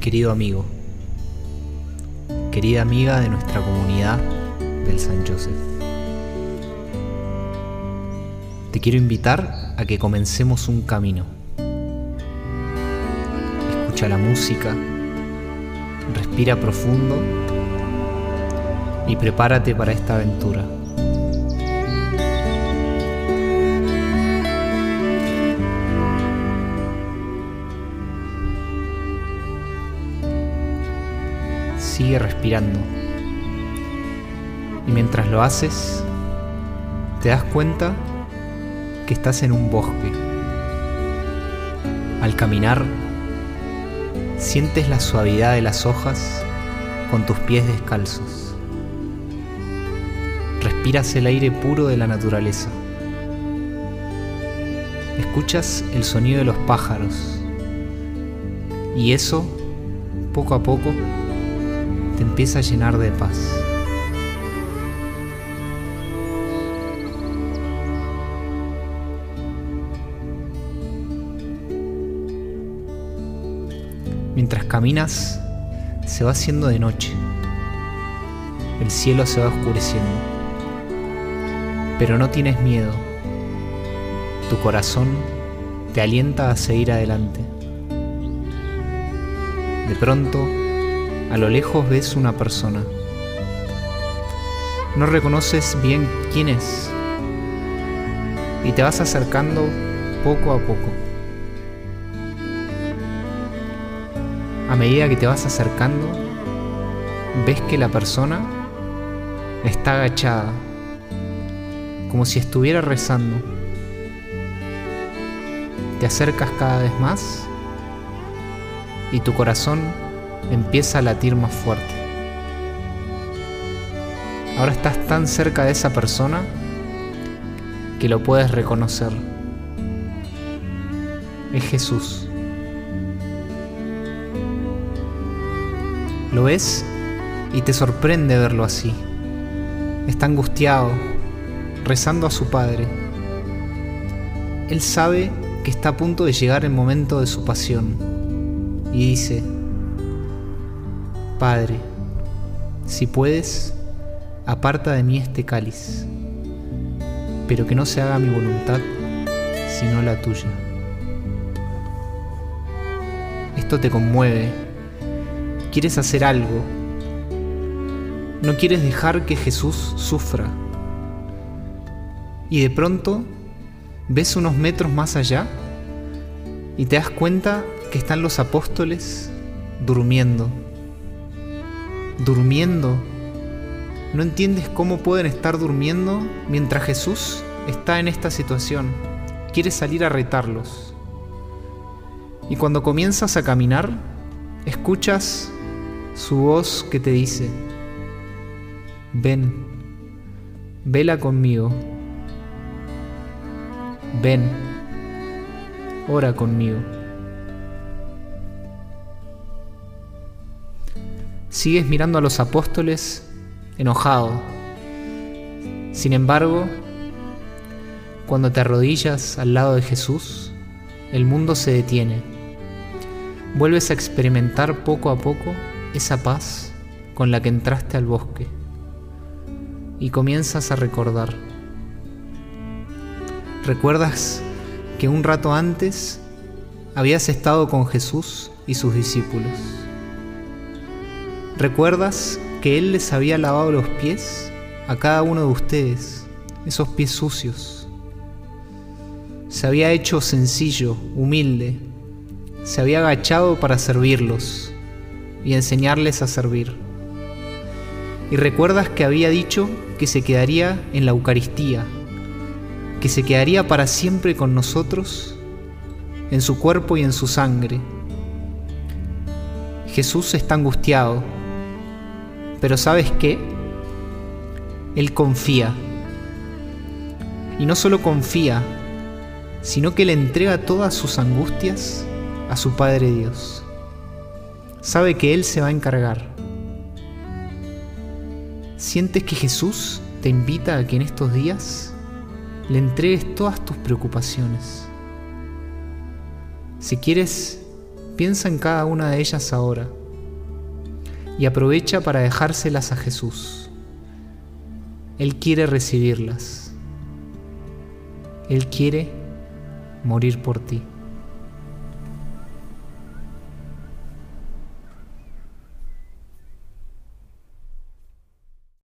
querido amigo, querida amiga de nuestra comunidad del San Joseph. Te quiero invitar a que comencemos un camino. Escucha la música, respira profundo y prepárate para esta aventura. Sigue respirando. Y mientras lo haces, te das cuenta que estás en un bosque. Al caminar, sientes la suavidad de las hojas con tus pies descalzos. Respiras el aire puro de la naturaleza. Escuchas el sonido de los pájaros. Y eso, poco a poco, empieza a llenar de paz. Mientras caminas, se va haciendo de noche. El cielo se va oscureciendo. Pero no tienes miedo. Tu corazón te alienta a seguir adelante. De pronto, a lo lejos ves una persona. No reconoces bien quién es. Y te vas acercando poco a poco. A medida que te vas acercando, ves que la persona está agachada, como si estuviera rezando. Te acercas cada vez más y tu corazón empieza a latir más fuerte. Ahora estás tan cerca de esa persona que lo puedes reconocer. Es Jesús. Lo ves y te sorprende verlo así. Está angustiado, rezando a su Padre. Él sabe que está a punto de llegar el momento de su pasión y dice, Padre, si puedes, aparta de mí este cáliz, pero que no se haga mi voluntad, sino la tuya. Esto te conmueve quieres hacer algo. No quieres dejar que Jesús sufra. Y de pronto ves unos metros más allá y te das cuenta que están los apóstoles durmiendo. Durmiendo. No entiendes cómo pueden estar durmiendo mientras Jesús está en esta situación. Quieres salir a retarlos. Y cuando comienzas a caminar, escuchas su voz que te dice, ven, vela conmigo, ven, ora conmigo. Sigues mirando a los apóstoles enojado. Sin embargo, cuando te arrodillas al lado de Jesús, el mundo se detiene. Vuelves a experimentar poco a poco esa paz con la que entraste al bosque y comienzas a recordar. ¿Recuerdas que un rato antes habías estado con Jesús y sus discípulos? ¿Recuerdas que Él les había lavado los pies a cada uno de ustedes, esos pies sucios? Se había hecho sencillo, humilde, se había agachado para servirlos y enseñarles a servir. Y recuerdas que había dicho que se quedaría en la Eucaristía, que se quedaría para siempre con nosotros, en su cuerpo y en su sangre. Jesús está angustiado, pero ¿sabes qué? Él confía. Y no solo confía, sino que le entrega todas sus angustias a su Padre Dios sabe que Él se va a encargar. ¿Sientes que Jesús te invita a que en estos días le entregues todas tus preocupaciones? Si quieres, piensa en cada una de ellas ahora y aprovecha para dejárselas a Jesús. Él quiere recibirlas. Él quiere morir por ti.